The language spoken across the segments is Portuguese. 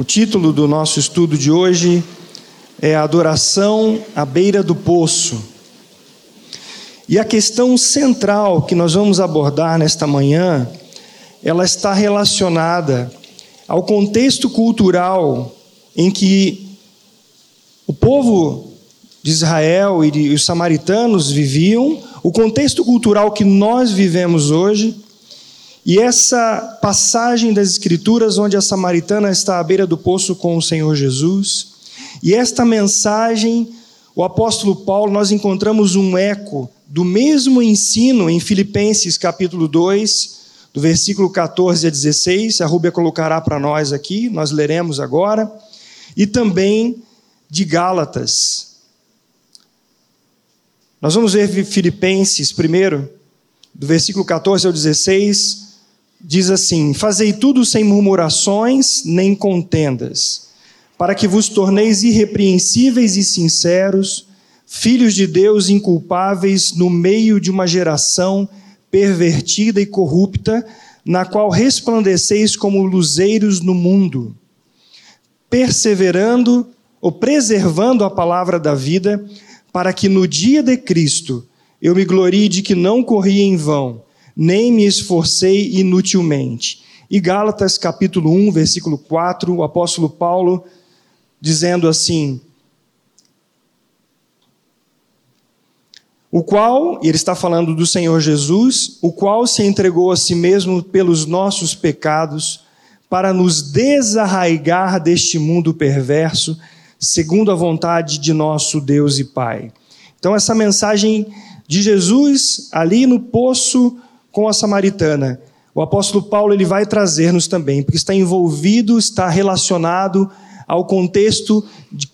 O título do nosso estudo de hoje é Adoração à beira do poço. E a questão central que nós vamos abordar nesta manhã, ela está relacionada ao contexto cultural em que o povo de Israel e os samaritanos viviam, o contexto cultural que nós vivemos hoje e essa passagem das Escrituras, onde a samaritana está à beira do poço com o Senhor Jesus, e esta mensagem, o apóstolo Paulo, nós encontramos um eco do mesmo ensino em Filipenses capítulo 2, do versículo 14 a 16, a Rúbia colocará para nós aqui, nós leremos agora, e também de Gálatas. Nós vamos ver Filipenses primeiro, do versículo 14 ao 16, diz assim: Fazei tudo sem murmurações nem contendas, para que vos torneis irrepreensíveis e sinceros, filhos de Deus inculpáveis no meio de uma geração pervertida e corrupta, na qual resplandeceis como luzeiros no mundo, perseverando ou preservando a palavra da vida, para que no dia de Cristo eu me glorie de que não corri em vão nem me esforcei inutilmente. E Gálatas capítulo 1, versículo 4, o apóstolo Paulo dizendo assim: O qual, e ele está falando do Senhor Jesus, o qual se entregou a si mesmo pelos nossos pecados, para nos desarraigar deste mundo perverso, segundo a vontade de nosso Deus e Pai. Então, essa mensagem de Jesus ali no poço com a samaritana, o apóstolo Paulo ele vai trazer-nos também, porque está envolvido, está relacionado ao contexto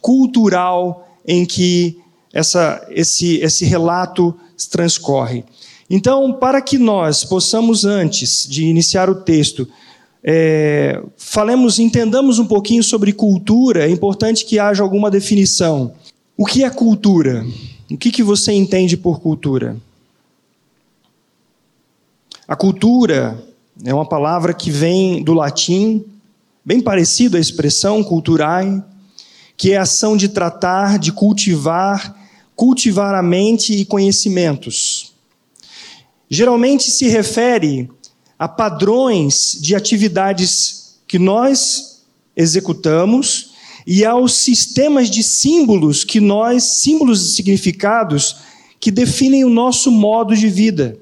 cultural em que essa, esse, esse relato transcorre. Então, para que nós possamos, antes de iniciar o texto, é, falemos, entendamos um pouquinho sobre cultura, é importante que haja alguma definição. O que é cultura? O que, que você entende por cultura? A cultura é uma palavra que vem do latim, bem parecido à expressão culturai, que é a ação de tratar, de cultivar, cultivar a mente e conhecimentos. Geralmente se refere a padrões de atividades que nós executamos e aos sistemas de símbolos que nós, símbolos e significados que definem o nosso modo de vida.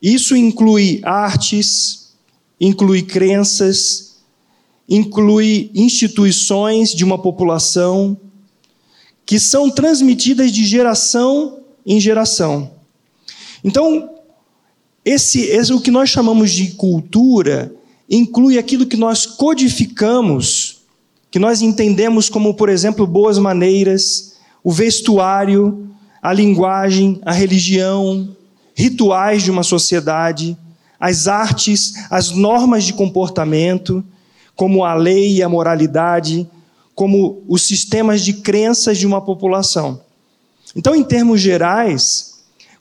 Isso inclui artes, inclui crenças, inclui instituições de uma população que são transmitidas de geração em geração. Então, esse, esse o que nós chamamos de cultura inclui aquilo que nós codificamos, que nós entendemos como, por exemplo, boas maneiras, o vestuário, a linguagem, a religião, rituais de uma sociedade, as artes, as normas de comportamento, como a lei e a moralidade, como os sistemas de crenças de uma população. Então, em termos gerais,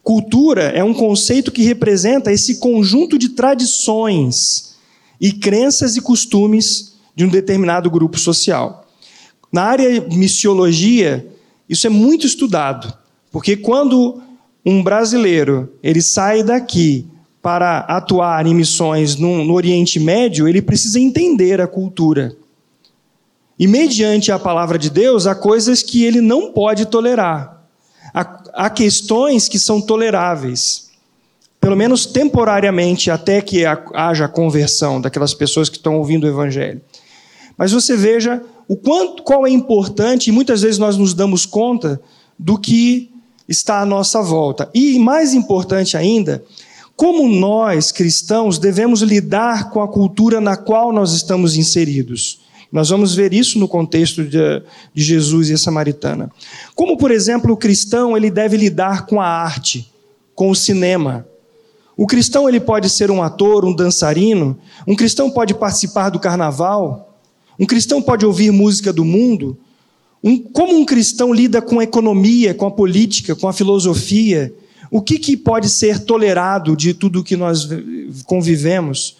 cultura é um conceito que representa esse conjunto de tradições e crenças e costumes de um determinado grupo social. Na área missiologia, isso é muito estudado, porque quando um brasileiro ele sai daqui para atuar em missões no, no, Oriente Médio, ele precisa entender a cultura. E mediante a palavra de Deus, há coisas que ele não pode tolerar. Há, há questões que são toleráveis, pelo menos temporariamente, até que haja conversão daquelas pessoas que estão ouvindo o Evangelho. Mas você veja o quanto, qual é importante, e muitas vezes nós nos damos conta do que está à nossa volta. E mais importante ainda, como nós, cristãos, devemos lidar com a cultura na qual nós estamos inseridos. Nós vamos ver isso no contexto de, de Jesus e a samaritana. Como, por exemplo, o cristão ele deve lidar com a arte, com o cinema. O cristão ele pode ser um ator, um dançarino. Um cristão pode participar do carnaval. Um cristão pode ouvir música do mundo. Um, como um cristão lida com a economia, com a política, com a filosofia? O que, que pode ser tolerado de tudo que nós convivemos?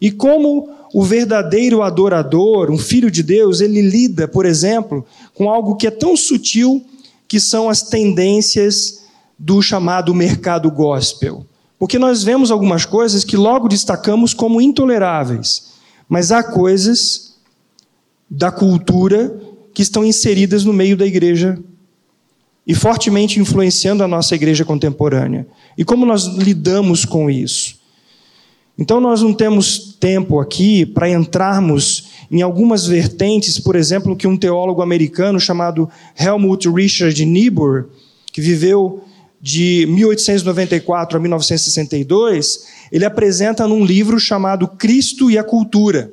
E como o verdadeiro adorador, um filho de Deus, ele lida, por exemplo, com algo que é tão sutil que são as tendências do chamado mercado gospel. Porque nós vemos algumas coisas que logo destacamos como intoleráveis, mas há coisas da cultura que estão inseridas no meio da igreja e fortemente influenciando a nossa igreja contemporânea. E como nós lidamos com isso? Então, nós não temos tempo aqui para entrarmos em algumas vertentes, por exemplo, que um teólogo americano chamado Helmut Richard Niebuhr, que viveu de 1894 a 1962, ele apresenta num livro chamado Cristo e a Cultura.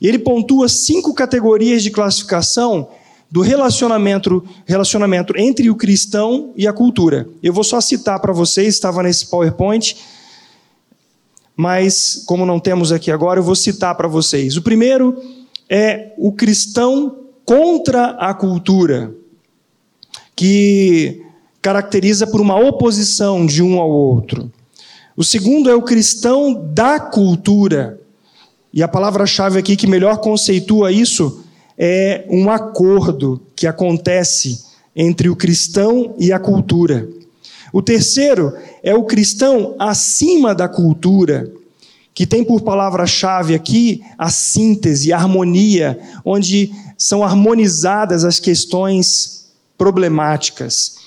E ele pontua cinco categorias de classificação do relacionamento, relacionamento entre o cristão e a cultura. Eu vou só citar para vocês, estava nesse PowerPoint, mas como não temos aqui agora, eu vou citar para vocês. O primeiro é o cristão contra a cultura, que caracteriza por uma oposição de um ao outro. O segundo é o cristão da cultura. E a palavra-chave aqui que melhor conceitua isso é um acordo que acontece entre o cristão e a cultura. O terceiro é o cristão acima da cultura, que tem por palavra-chave aqui a síntese, a harmonia, onde são harmonizadas as questões problemáticas.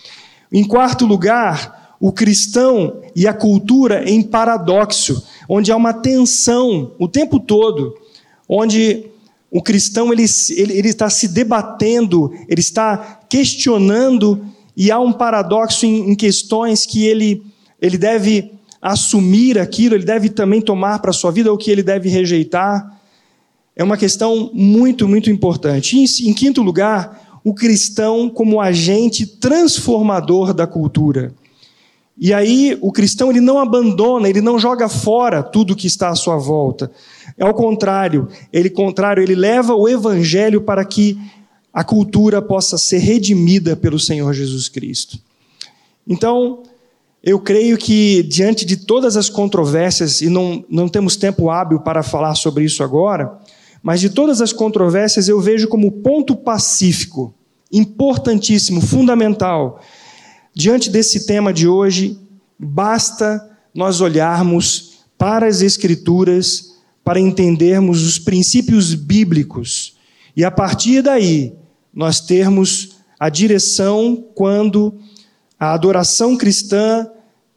Em quarto lugar, o cristão e a cultura em paradoxo, onde há uma tensão o tempo todo, onde o cristão ele, ele, ele está se debatendo, ele está questionando, e há um paradoxo em, em questões que ele, ele deve assumir aquilo, ele deve também tomar para a sua vida o que ele deve rejeitar. É uma questão muito, muito importante. Em, em quinto lugar, o cristão como agente transformador da cultura. E aí o cristão ele não abandona, ele não joga fora tudo que está à sua volta. Ao contrário, ele contrário, ele leva o evangelho para que a cultura possa ser redimida pelo Senhor Jesus Cristo. Então, eu creio que diante de todas as controvérsias, e não, não temos tempo hábil para falar sobre isso agora, mas de todas as controvérsias eu vejo como ponto pacífico, importantíssimo, fundamental. Diante desse tema de hoje, basta nós olharmos para as Escrituras para entendermos os princípios bíblicos e a partir daí nós termos a direção quando a adoração cristã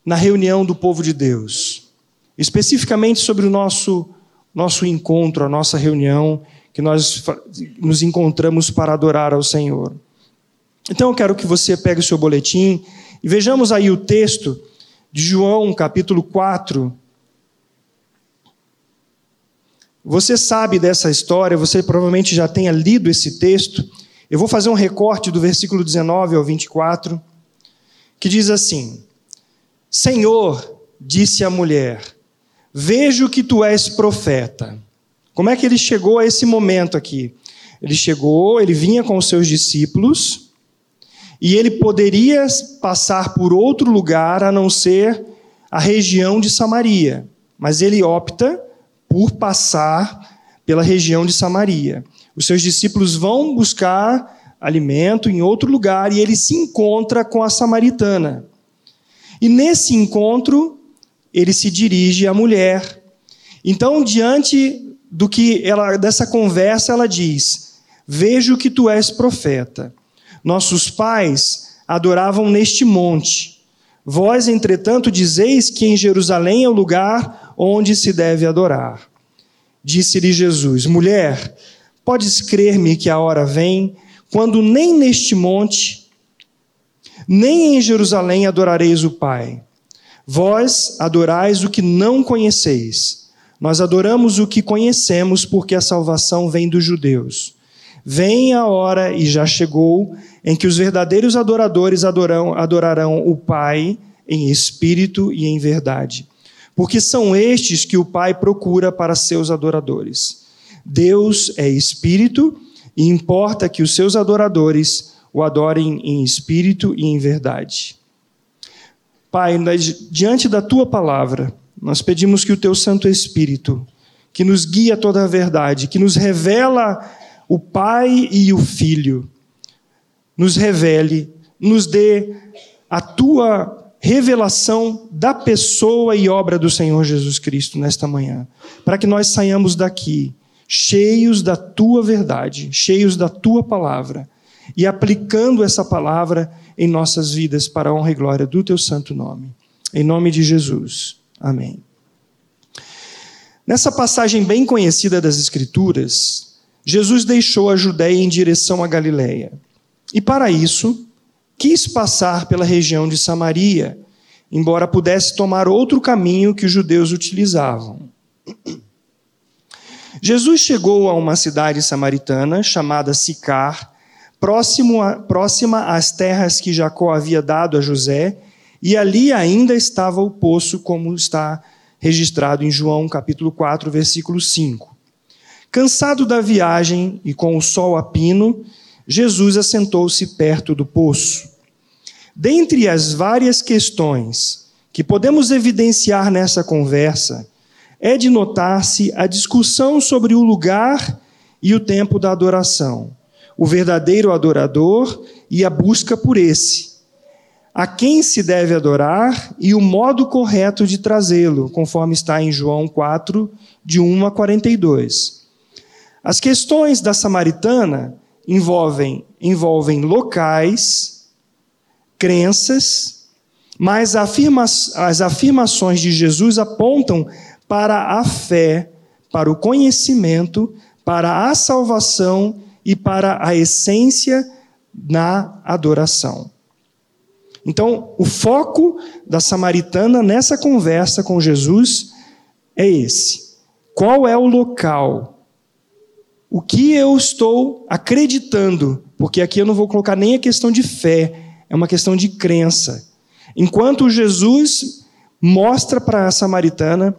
na reunião do povo de Deus. Especificamente sobre o nosso nosso encontro, a nossa reunião, que nós nos encontramos para adorar ao Senhor. Então eu quero que você pegue o seu boletim e vejamos aí o texto de João, capítulo 4. Você sabe dessa história, você provavelmente já tenha lido esse texto. Eu vou fazer um recorte do versículo 19 ao 24, que diz assim: Senhor, disse a mulher, Vejo que tu és profeta. Como é que ele chegou a esse momento aqui? Ele chegou, ele vinha com os seus discípulos, e ele poderia passar por outro lugar a não ser a região de Samaria, mas ele opta por passar pela região de Samaria. Os seus discípulos vão buscar alimento em outro lugar e ele se encontra com a samaritana. E nesse encontro, ele se dirige à mulher. Então, diante do que ela dessa conversa, ela diz: Vejo que tu és profeta. Nossos pais adoravam neste monte. Vós, entretanto, dizeis que em Jerusalém é o lugar onde se deve adorar. Disse-lhe Jesus: Mulher, podes crer-me que a hora vem quando nem neste monte, nem em Jerusalém adorareis o Pai. Vós adorais o que não conheceis. Nós adoramos o que conhecemos, porque a salvação vem dos judeus. Vem a hora, e já chegou, em que os verdadeiros adoradores adorarão, adorarão o Pai em espírito e em verdade. Porque são estes que o Pai procura para seus adoradores. Deus é espírito e importa que os seus adoradores o adorem em espírito e em verdade. Pai, diante da tua palavra, nós pedimos que o teu Santo Espírito, que nos guia toda a verdade, que nos revela o Pai e o Filho. Nos revele, nos dê a tua revelação da pessoa e obra do Senhor Jesus Cristo nesta manhã, para que nós saiamos daqui cheios da tua verdade, cheios da tua palavra e aplicando essa palavra em nossas vidas para a honra e glória do teu santo nome. Em nome de Jesus. Amém. Nessa passagem bem conhecida das Escrituras, Jesus deixou a Judéia em direção à Galiléia. E para isso, quis passar pela região de Samaria, embora pudesse tomar outro caminho que os judeus utilizavam. Jesus chegou a uma cidade samaritana chamada Sicar, a, próxima às terras que Jacó havia dado a José, e ali ainda estava o poço, como está registrado em João capítulo 4, versículo 5. Cansado da viagem e com o sol a pino, Jesus assentou-se perto do poço. Dentre as várias questões que podemos evidenciar nessa conversa, é de notar-se a discussão sobre o lugar e o tempo da adoração, o verdadeiro adorador e a busca por esse a quem se deve adorar e o modo correto de trazê-lo, conforme está em João 4, de 1 a 42. As questões da samaritana envolvem, envolvem locais, crenças, mas afirma, as afirmações de Jesus apontam para a fé, para o conhecimento, para a salvação e para a essência na adoração. Então, o foco da samaritana nessa conversa com Jesus é esse. Qual é o local? O que eu estou acreditando? Porque aqui eu não vou colocar nem a questão de fé, é uma questão de crença. Enquanto Jesus mostra para a samaritana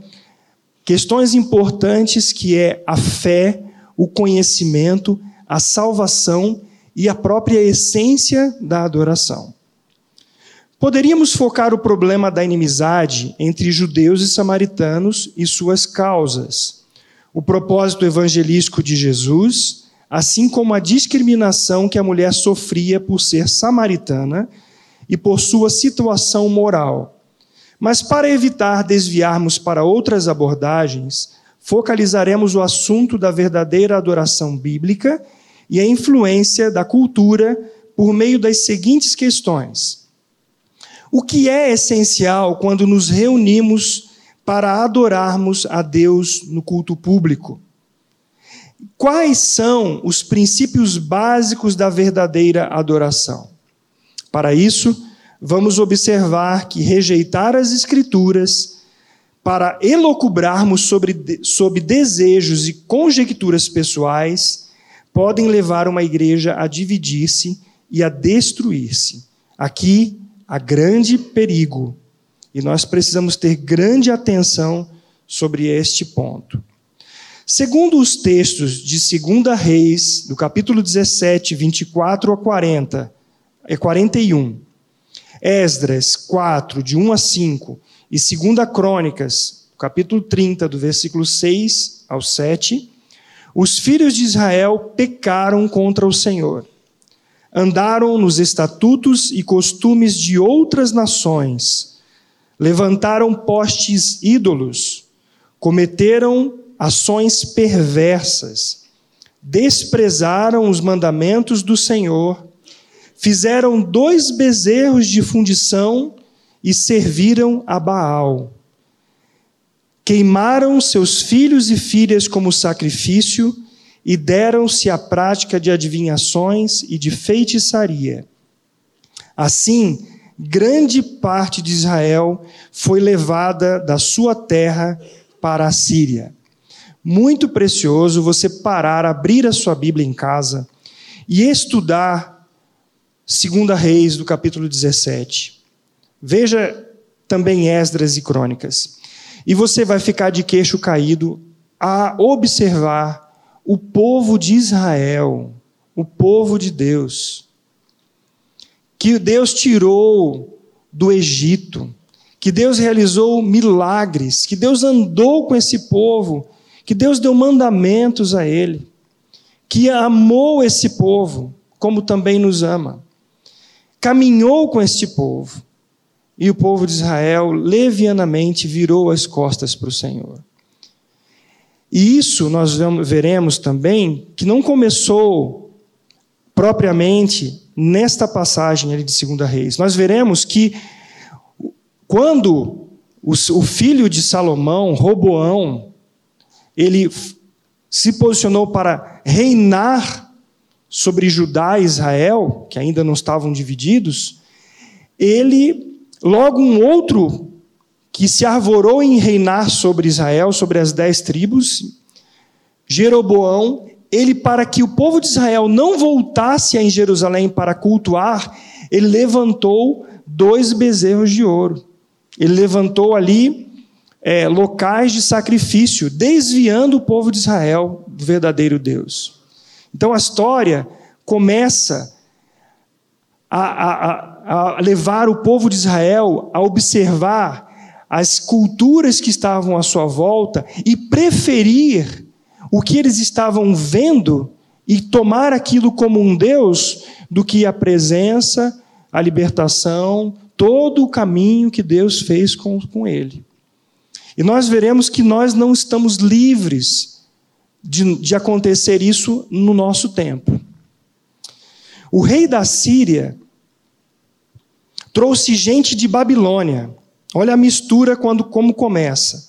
questões importantes que é a fé, o conhecimento, a salvação e a própria essência da adoração. Poderíamos focar o problema da inimizade entre judeus e samaritanos e suas causas, o propósito evangelístico de Jesus, assim como a discriminação que a mulher sofria por ser samaritana e por sua situação moral. Mas para evitar desviarmos para outras abordagens, focalizaremos o assunto da verdadeira adoração bíblica e a influência da cultura por meio das seguintes questões. O que é essencial quando nos reunimos para adorarmos a Deus no culto público? Quais são os princípios básicos da verdadeira adoração? Para isso, vamos observar que rejeitar as Escrituras para elocubrarmos sobre, sobre desejos e conjecturas pessoais podem levar uma igreja a dividir-se e a destruir-se. Aqui há grande perigo e nós precisamos ter grande atenção sobre este ponto. Segundo os textos de 2 Reis, do capítulo 17, 24 a 40, é 41, Esdras 4, de 1 a 5, e 2 Crônicas, capítulo 30, do versículo 6 ao 7, os filhos de Israel pecaram contra o Senhor andaram nos estatutos e costumes de outras nações, levantaram postes ídolos, cometeram ações perversas, desprezaram os mandamentos do Senhor, fizeram dois bezerros de fundição e serviram a Baal. Queimaram seus filhos e filhas como sacrifício e deram-se à prática de adivinhações e de feitiçaria. Assim, grande parte de Israel foi levada da sua terra para a Síria. Muito precioso você parar, abrir a sua Bíblia em casa e estudar 2 Reis, do capítulo 17. Veja também Esdras e Crônicas. E você vai ficar de queixo caído a observar o povo de Israel, o povo de Deus, que Deus tirou do Egito, que Deus realizou milagres, que Deus andou com esse povo, que Deus deu mandamentos a ele, que amou esse povo, como também nos ama. Caminhou com este povo, e o povo de Israel levianamente virou as costas para o Senhor. E isso nós veremos também que não começou propriamente nesta passagem ali de 2 Reis. Nós veremos que quando o filho de Salomão, Roboão, ele se posicionou para reinar sobre Judá e Israel, que ainda não estavam divididos, ele, logo um outro que se arvorou em reinar sobre Israel, sobre as dez tribos, Jeroboão, ele, para que o povo de Israel não voltasse em Jerusalém para cultuar, ele levantou dois bezerros de ouro. Ele levantou ali é, locais de sacrifício, desviando o povo de Israel do verdadeiro Deus. Então a história começa a, a, a levar o povo de Israel a observar as culturas que estavam à sua volta e preferir o que eles estavam vendo e tomar aquilo como um Deus do que a presença, a libertação, todo o caminho que Deus fez com, com ele. E nós veremos que nós não estamos livres de, de acontecer isso no nosso tempo. O rei da Síria trouxe gente de Babilônia Olha a mistura quando como começa.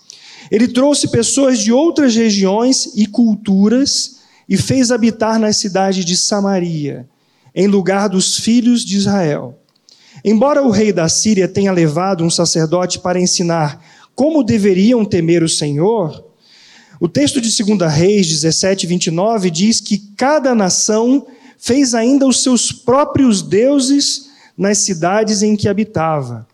Ele trouxe pessoas de outras regiões e culturas e fez habitar na cidade de Samaria, em lugar dos filhos de Israel. Embora o rei da Síria tenha levado um sacerdote para ensinar como deveriam temer o Senhor, o texto de 2 Reis 17, 29 diz que cada nação fez ainda os seus próprios deuses nas cidades em que habitava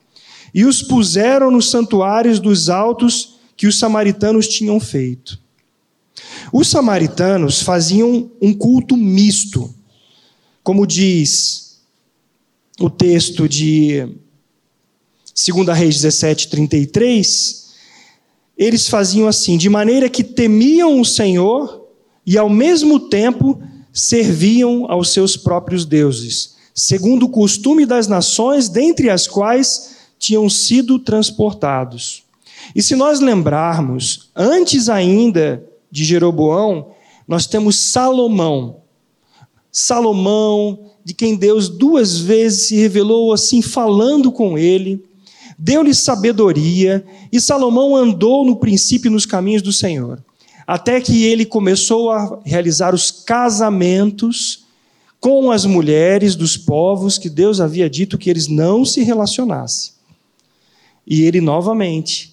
e os puseram nos santuários dos altos que os samaritanos tinham feito. Os samaritanos faziam um culto misto, como diz o texto de 2 Reis 17, 33. Eles faziam assim, de maneira que temiam o Senhor e ao mesmo tempo serviam aos seus próprios deuses, segundo o costume das nações, dentre as quais tinham sido transportados. E se nós lembrarmos, antes ainda de Jeroboão, nós temos Salomão. Salomão, de quem Deus duas vezes se revelou assim, falando com ele, deu-lhe sabedoria, e Salomão andou no princípio nos caminhos do Senhor, até que ele começou a realizar os casamentos com as mulheres dos povos que Deus havia dito que eles não se relacionassem. E ele novamente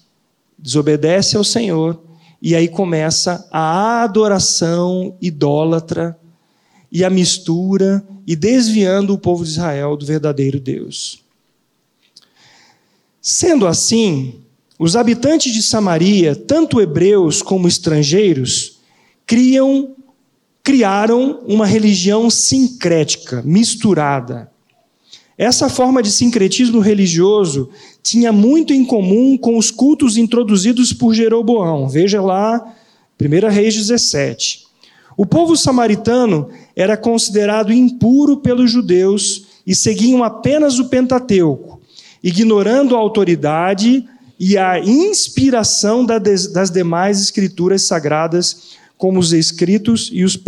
desobedece ao Senhor, e aí começa a adoração idólatra e a mistura e desviando o povo de Israel do verdadeiro Deus. Sendo assim, os habitantes de Samaria, tanto hebreus como estrangeiros, criam, criaram uma religião sincrética, misturada. Essa forma de sincretismo religioso tinha muito em comum com os cultos introduzidos por Jeroboão. Veja lá, 1 Reis 17. O povo samaritano era considerado impuro pelos judeus e seguiam apenas o Pentateuco, ignorando a autoridade e a inspiração das demais escrituras sagradas, como os escritos e os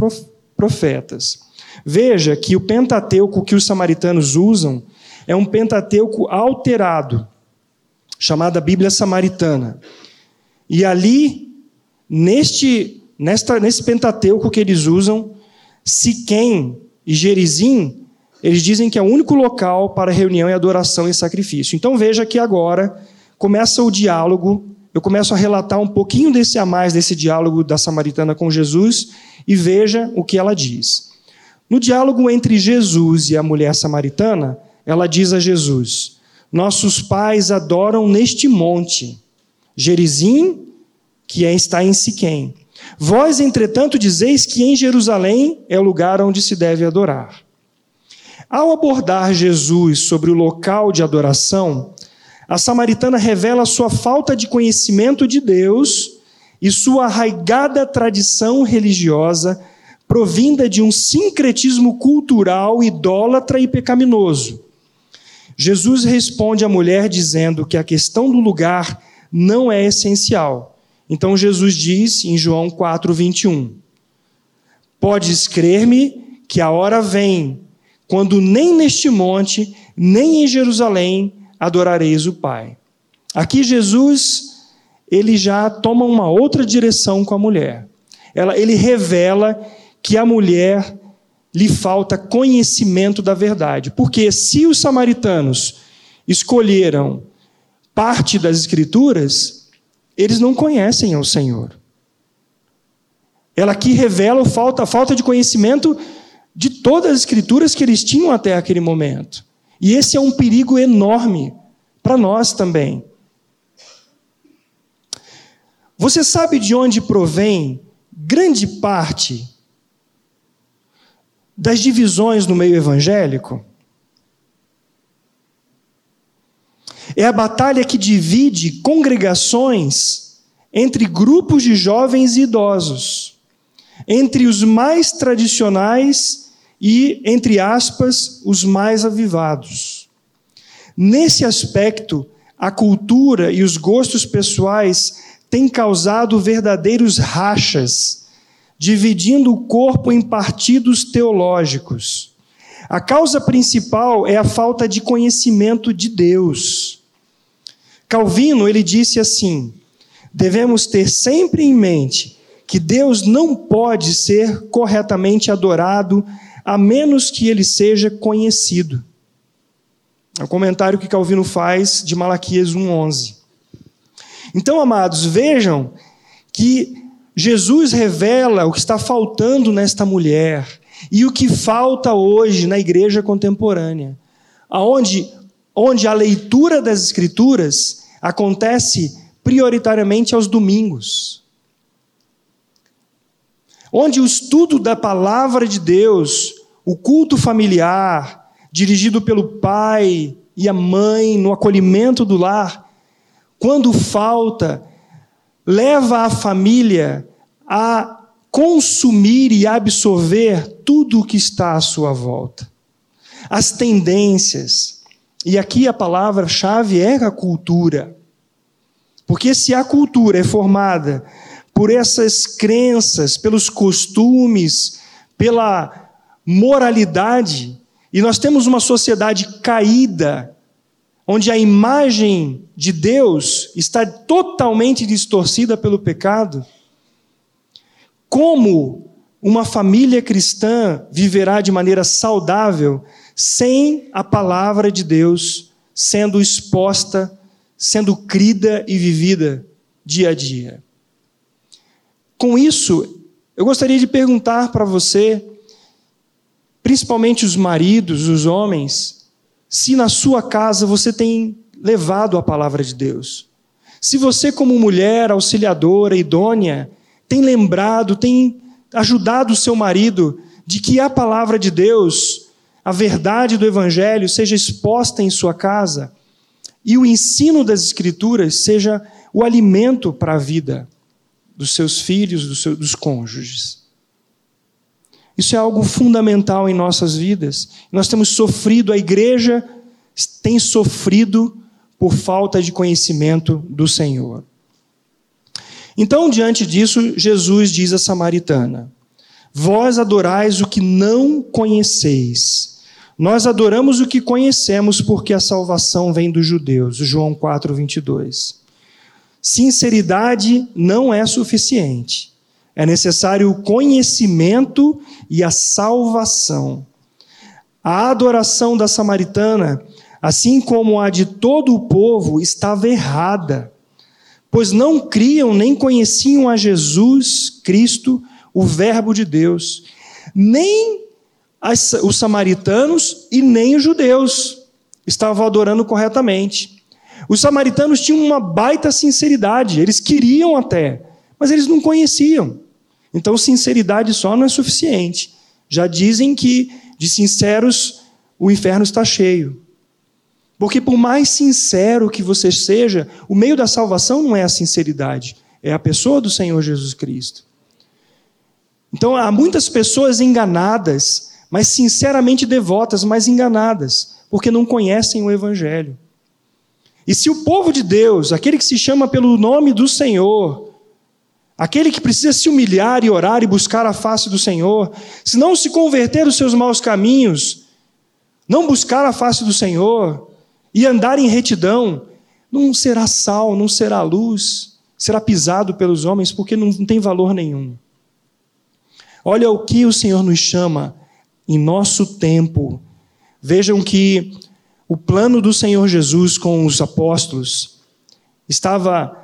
profetas. Veja que o Pentateuco que os samaritanos usam é um Pentateuco alterado, chamada Bíblia Samaritana. E ali, neste, nesta, nesse Pentateuco que eles usam, Siquém e Gerizim, eles dizem que é o único local para reunião e adoração e sacrifício. Então veja que agora começa o diálogo, eu começo a relatar um pouquinho desse a mais desse diálogo da samaritana com Jesus e veja o que ela diz. No diálogo entre Jesus e a mulher samaritana, ela diz a Jesus: Nossos pais adoram neste monte, Gerizim, que é, está em Siquém. Vós, entretanto, dizeis que em Jerusalém é o lugar onde se deve adorar. Ao abordar Jesus sobre o local de adoração, a samaritana revela sua falta de conhecimento de Deus e sua arraigada tradição religiosa, provinda de um sincretismo cultural idólatra e pecaminoso. Jesus responde à mulher dizendo que a questão do lugar não é essencial. Então Jesus diz em João 4:21: Podes crer-me que a hora vem quando nem neste monte, nem em Jerusalém adorareis o Pai. Aqui Jesus ele já toma uma outra direção com a mulher. Ela, ele revela que a mulher lhe falta conhecimento da verdade. Porque se os samaritanos escolheram parte das Escrituras, eles não conhecem ao Senhor. Ela aqui revela a falta, de conhecimento de todas as Escrituras que eles tinham até aquele momento. E esse é um perigo enorme para nós também. Você sabe de onde provém grande parte das divisões no meio evangélico? É a batalha que divide congregações entre grupos de jovens e idosos, entre os mais tradicionais e, entre aspas, os mais avivados. Nesse aspecto, a cultura e os gostos pessoais tem causado verdadeiros rachas, dividindo o corpo em partidos teológicos. A causa principal é a falta de conhecimento de Deus. Calvino, ele disse assim: devemos ter sempre em mente que Deus não pode ser corretamente adorado a menos que ele seja conhecido. É o comentário que Calvino faz de Malaquias 1:11. Então, amados, vejam que Jesus revela o que está faltando nesta mulher e o que falta hoje na igreja contemporânea, aonde onde a leitura das escrituras acontece prioritariamente aos domingos. Onde o estudo da palavra de Deus, o culto familiar, dirigido pelo pai e a mãe no acolhimento do lar, quando falta, leva a família a consumir e absorver tudo o que está à sua volta. As tendências. E aqui a palavra-chave é a cultura. Porque se a cultura é formada por essas crenças, pelos costumes, pela moralidade, e nós temos uma sociedade caída, onde a imagem de Deus está totalmente distorcida pelo pecado, como uma família cristã viverá de maneira saudável sem a palavra de Deus sendo exposta, sendo crida e vivida dia a dia? Com isso, eu gostaria de perguntar para você, principalmente os maridos, os homens, se na sua casa você tem levado a palavra de Deus. Se você, como mulher auxiliadora, idônea, tem lembrado, tem ajudado o seu marido de que a palavra de Deus, a verdade do Evangelho, seja exposta em sua casa e o ensino das Escrituras seja o alimento para a vida dos seus filhos, dos, seus, dos cônjuges. Isso é algo fundamental em nossas vidas. Nós temos sofrido, a igreja tem sofrido por falta de conhecimento do Senhor. Então, diante disso, Jesus diz à samaritana: Vós adorais o que não conheceis. Nós adoramos o que conhecemos, porque a salvação vem dos judeus. João 4, 22. Sinceridade não é suficiente. É necessário o conhecimento e a salvação. A adoração da samaritana, assim como a de todo o povo, estava errada, pois não criam nem conheciam a Jesus Cristo, o Verbo de Deus, nem as, os samaritanos e nem os judeus estavam adorando corretamente. Os samaritanos tinham uma baita sinceridade, eles queriam até, mas eles não conheciam. Então, sinceridade só não é suficiente. Já dizem que de sinceros o inferno está cheio. Porque por mais sincero que você seja, o meio da salvação não é a sinceridade, é a pessoa do Senhor Jesus Cristo. Então há muitas pessoas enganadas, mas sinceramente devotas, mas enganadas, porque não conhecem o Evangelho. E se o povo de Deus, aquele que se chama pelo nome do Senhor, aquele que precisa se humilhar e orar e buscar a face do Senhor, se não se converter dos seus maus caminhos, não buscar a face do Senhor e andar em retidão, não será sal, não será luz, será pisado pelos homens porque não tem valor nenhum. Olha o que o Senhor nos chama em nosso tempo. Vejam que o plano do Senhor Jesus com os apóstolos estava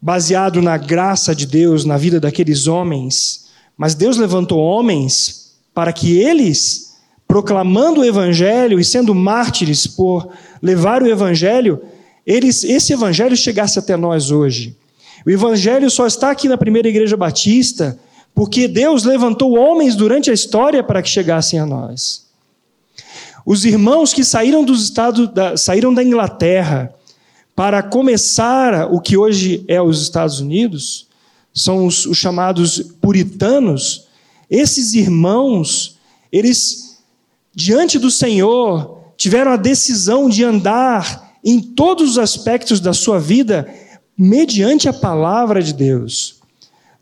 baseado na graça de Deus na vida daqueles homens, mas Deus levantou homens para que eles, proclamando o evangelho e sendo mártires por levar o evangelho, eles, esse evangelho chegasse até nós hoje. O evangelho só está aqui na primeira igreja batista porque Deus levantou homens durante a história para que chegassem a nós. Os irmãos que saíram dos estados, da, saíram da Inglaterra para começar o que hoje é os Estados Unidos, são os, os chamados puritanos. Esses irmãos, eles diante do Senhor tiveram a decisão de andar em todos os aspectos da sua vida mediante a palavra de Deus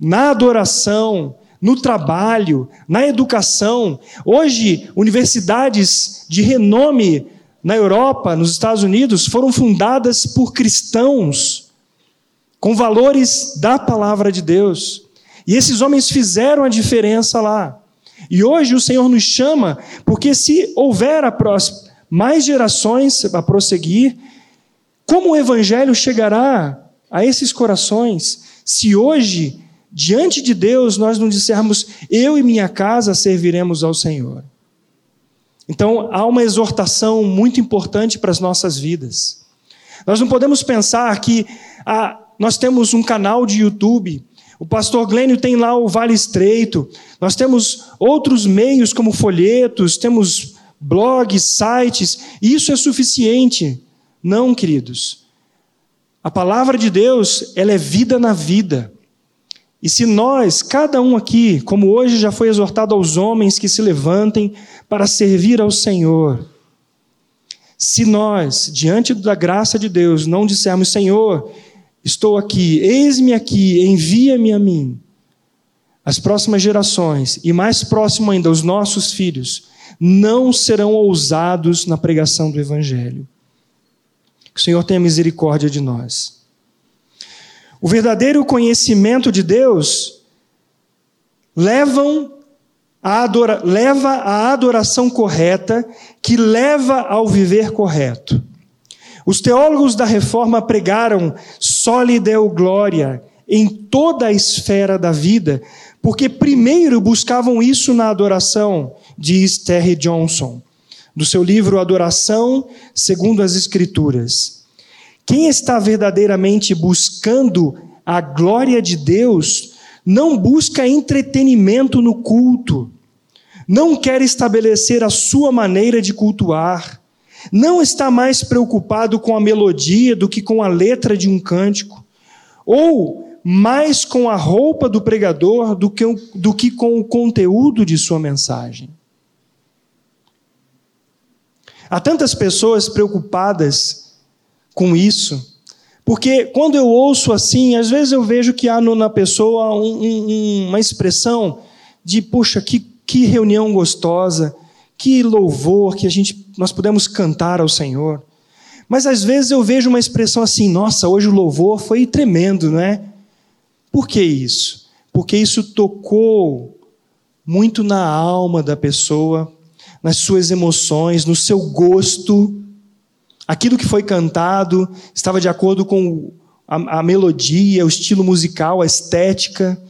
na adoração, no trabalho, na educação. Hoje, universidades de renome na Europa, nos Estados Unidos, foram fundadas por cristãos com valores da palavra de Deus. E esses homens fizeram a diferença lá. E hoje o Senhor nos chama, porque se houver mais gerações a prosseguir, como o Evangelho chegará a esses corações? Se hoje diante de Deus nós não dissermos, eu e minha casa serviremos ao Senhor. Então, há uma exortação muito importante para as nossas vidas. Nós não podemos pensar que ah, nós temos um canal de YouTube, o pastor Glênio tem lá o Vale Estreito, nós temos outros meios como folhetos, temos blogs, sites, isso é suficiente. Não, queridos. A palavra de Deus, ela é vida na vida. E se nós, cada um aqui, como hoje já foi exortado aos homens que se levantem para servir ao Senhor, se nós, diante da graça de Deus, não dissermos, Senhor, estou aqui, eis-me aqui, envia-me a mim, as próximas gerações, e mais próximo ainda, os nossos filhos, não serão ousados na pregação do Evangelho. Que o Senhor tenha misericórdia de nós. O verdadeiro conhecimento de Deus levam a adora, leva à adoração correta, que leva ao viver correto. Os teólogos da reforma pregaram soli deo glória em toda a esfera da vida, porque primeiro buscavam isso na adoração, diz Terry Johnson, do seu livro Adoração segundo as Escrituras. Quem está verdadeiramente buscando a glória de Deus não busca entretenimento no culto, não quer estabelecer a sua maneira de cultuar, não está mais preocupado com a melodia do que com a letra de um cântico, ou mais com a roupa do pregador do que, do que com o conteúdo de sua mensagem. Há tantas pessoas preocupadas com isso. Porque quando eu ouço assim, às vezes eu vejo que há na pessoa um, um, uma expressão de, puxa, que, que reunião gostosa, que louvor que a gente, nós podemos cantar ao Senhor. Mas às vezes eu vejo uma expressão assim, nossa, hoje o louvor foi tremendo, não é? Por que isso? Porque isso tocou muito na alma da pessoa, nas suas emoções, no seu gosto Aquilo que foi cantado estava de acordo com a, a melodia, o estilo musical, a estética.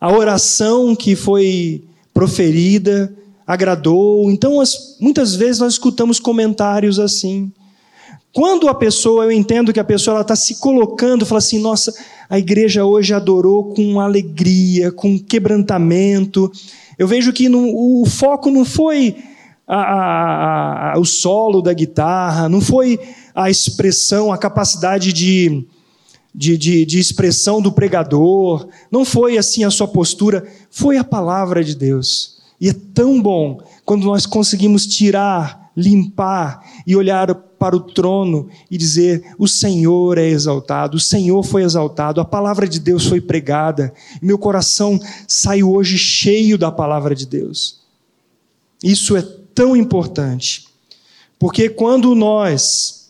A oração que foi proferida agradou. Então, as, muitas vezes nós escutamos comentários assim. Quando a pessoa, eu entendo que a pessoa está se colocando, fala assim: nossa, a igreja hoje adorou com alegria, com quebrantamento. Eu vejo que no, o foco não foi a, a, o solo da guitarra, não foi a expressão, a capacidade de de, de, de expressão do pregador, não foi assim a sua postura, foi a palavra de Deus. E é tão bom quando nós conseguimos tirar, limpar e olhar para o trono e dizer: O Senhor é exaltado, o Senhor foi exaltado, a palavra de Deus foi pregada, meu coração saiu hoje cheio da palavra de Deus. Isso é tão importante, porque quando nós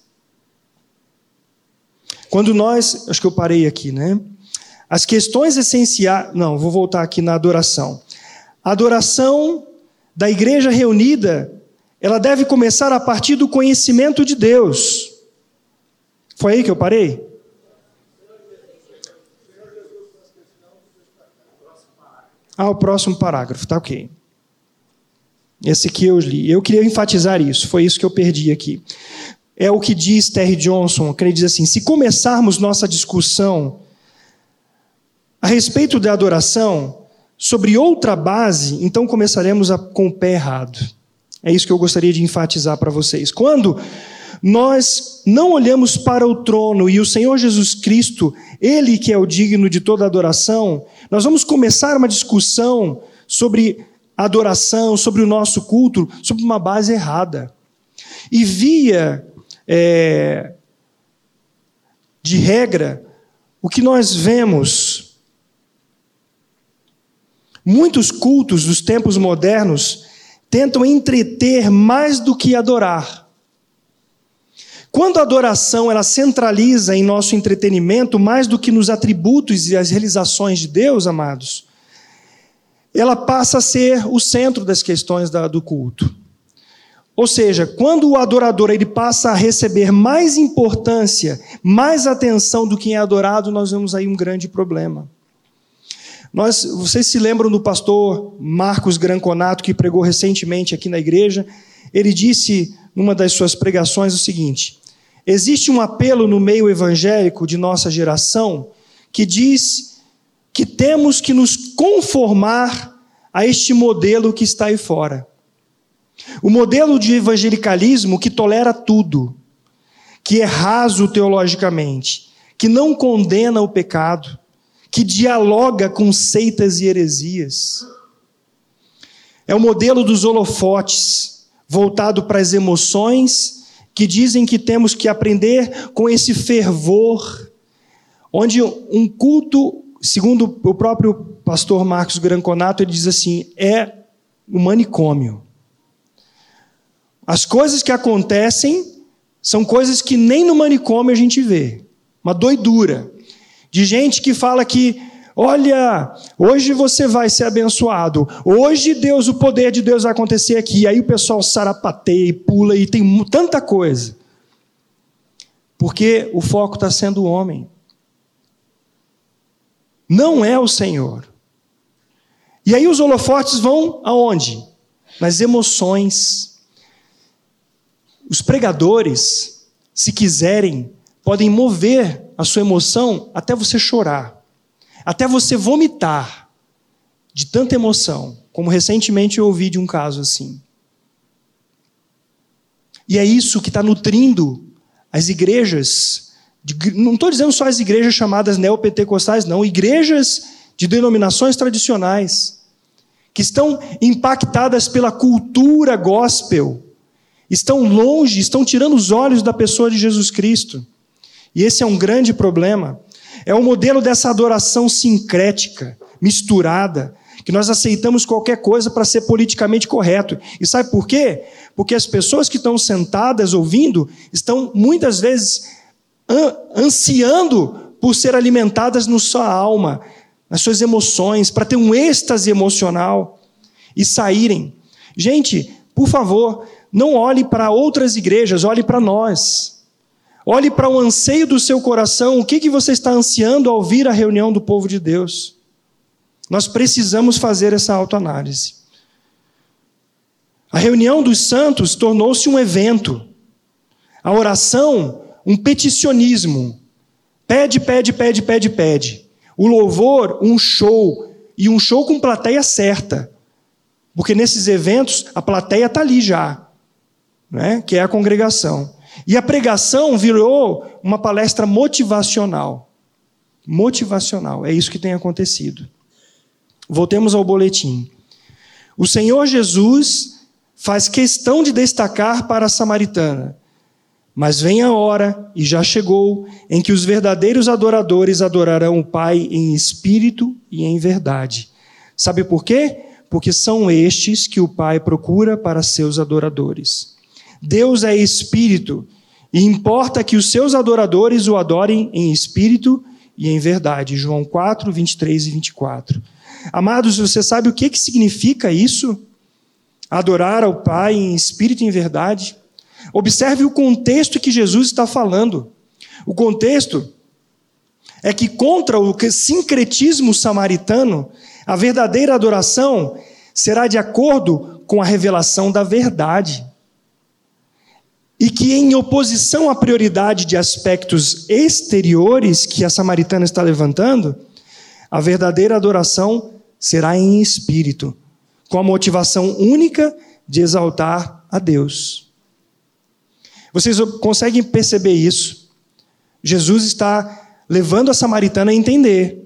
quando nós, acho que eu parei aqui, né? As questões essenciais, não, vou voltar aqui na adoração. A adoração da igreja reunida, ela deve começar a partir do conhecimento de Deus. Foi aí que eu parei? Ah, o próximo parágrafo, tá ok. Esse aqui eu li. Eu queria enfatizar isso, foi isso que eu perdi aqui. É o que diz Terry Johnson, que ele diz assim: se começarmos nossa discussão a respeito da adoração sobre outra base, então começaremos a, com o pé errado. É isso que eu gostaria de enfatizar para vocês. Quando nós não olhamos para o trono e o Senhor Jesus Cristo, Ele que é o digno de toda adoração, nós vamos começar uma discussão sobre adoração, sobre o nosso culto, sobre uma base errada. E via é, de regra, o que nós vemos, muitos cultos dos tempos modernos tentam entreter mais do que adorar. Quando a adoração ela centraliza em nosso entretenimento mais do que nos atributos e as realizações de Deus, amados, ela passa a ser o centro das questões da, do culto. Ou seja, quando o adorador ele passa a receber mais importância, mais atenção do que é adorado, nós vemos aí um grande problema. Nós, vocês se lembram do pastor Marcos Granconato, que pregou recentemente aqui na igreja? Ele disse, numa das suas pregações, o seguinte: existe um apelo no meio evangélico de nossa geração que diz que temos que nos conformar a este modelo que está aí fora. O modelo de evangelicalismo que tolera tudo, que é raso teologicamente, que não condena o pecado, que dialoga com seitas e heresias. É o modelo dos holofotes, voltado para as emoções, que dizem que temos que aprender com esse fervor, onde um culto, segundo o próprio pastor Marcos Granconato, ele diz assim: é o manicômio. As coisas que acontecem são coisas que nem no manicômio a gente vê. Uma doidura. De gente que fala que, olha, hoje você vai ser abençoado. Hoje Deus, o poder de Deus vai acontecer aqui. Aí o pessoal sarapateia e pula e tem tanta coisa. Porque o foco está sendo o homem. Não é o Senhor. E aí os holofotes vão aonde? Nas emoções os pregadores, se quiserem, podem mover a sua emoção até você chorar, até você vomitar de tanta emoção, como recentemente eu ouvi de um caso assim. E é isso que está nutrindo as igrejas, de, não estou dizendo só as igrejas chamadas neopentecostais, não, igrejas de denominações tradicionais, que estão impactadas pela cultura gospel, estão longe, estão tirando os olhos da pessoa de Jesus Cristo. E esse é um grande problema. É o modelo dessa adoração sincrética, misturada, que nós aceitamos qualquer coisa para ser politicamente correto. E sabe por quê? Porque as pessoas que estão sentadas ouvindo estão muitas vezes ansiando por ser alimentadas na sua alma, nas suas emoções, para ter um êxtase emocional e saírem. Gente, por favor, não olhe para outras igrejas, olhe para nós. Olhe para o anseio do seu coração, o que, que você está ansiando ao vir a reunião do povo de Deus. Nós precisamos fazer essa autoanálise. A reunião dos santos tornou-se um evento. A oração, um peticionismo. Pede, pede, pede, pede, pede. O louvor, um show. E um show com plateia certa. Porque nesses eventos, a plateia está ali já né, que é a congregação. E a pregação virou uma palestra motivacional. motivacional. É isso que tem acontecido. Voltemos ao boletim. O Senhor Jesus faz questão de destacar para a samaritana: Mas vem a hora, e já chegou, em que os verdadeiros adoradores adorarão o Pai em espírito e em verdade. Sabe por quê? Porque são estes que o Pai procura para seus adoradores. Deus é espírito, e importa que os seus adoradores o adorem em espírito e em verdade. João 4, 23 e 24. Amados, você sabe o que, que significa isso? Adorar ao Pai em espírito e em verdade? Observe o contexto que Jesus está falando. O contexto é que, contra o sincretismo samaritano, a verdadeira adoração será de acordo com a revelação da verdade. E que, em oposição à prioridade de aspectos exteriores que a samaritana está levantando, a verdadeira adoração será em espírito, com a motivação única de exaltar a Deus. Vocês conseguem perceber isso? Jesus está levando a samaritana a entender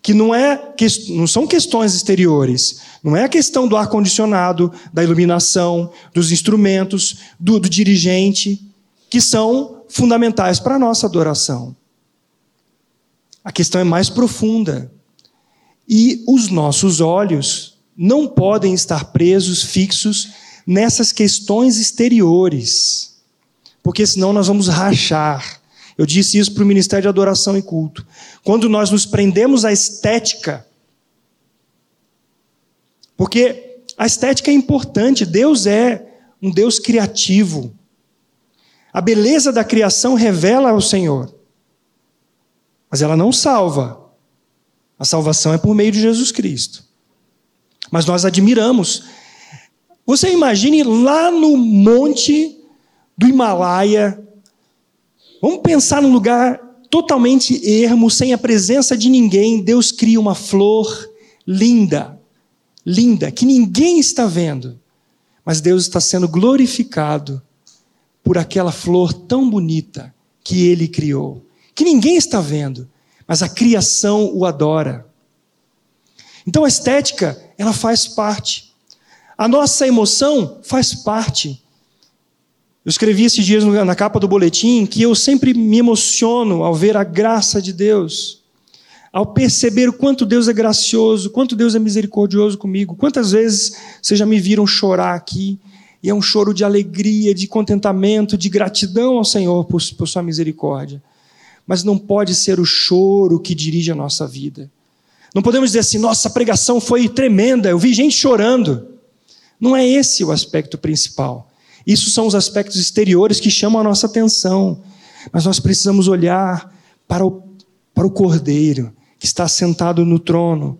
que não, é, não são questões exteriores, não é a questão do ar-condicionado, da iluminação, dos instrumentos, do, do dirigente, que são fundamentais para a nossa adoração. A questão é mais profunda. E os nossos olhos não podem estar presos, fixos nessas questões exteriores, porque senão nós vamos rachar. Eu disse isso para o Ministério de Adoração e Culto. Quando nós nos prendemos à estética, porque a estética é importante, Deus é um Deus criativo. A beleza da criação revela ao Senhor, mas ela não salva. A salvação é por meio de Jesus Cristo. Mas nós admiramos. Você imagine lá no monte do Himalaia. Vamos pensar num lugar totalmente ermo, sem a presença de ninguém. Deus cria uma flor linda, linda, que ninguém está vendo. Mas Deus está sendo glorificado por aquela flor tão bonita que ele criou, que ninguém está vendo mas a criação o adora. Então a estética, ela faz parte. A nossa emoção faz parte. Eu escrevi esses dias na capa do boletim que eu sempre me emociono ao ver a graça de Deus, ao perceber o quanto Deus é gracioso, quanto Deus é misericordioso comigo. Quantas vezes vocês já me viram chorar aqui, e é um choro de alegria, de contentamento, de gratidão ao Senhor por, por Sua misericórdia mas não pode ser o choro que dirige a nossa vida. Não podemos dizer assim, nossa pregação foi tremenda, eu vi gente chorando. Não é esse o aspecto principal. Isso são os aspectos exteriores que chamam a nossa atenção. Mas nós precisamos olhar para o, para o Cordeiro que está sentado no trono,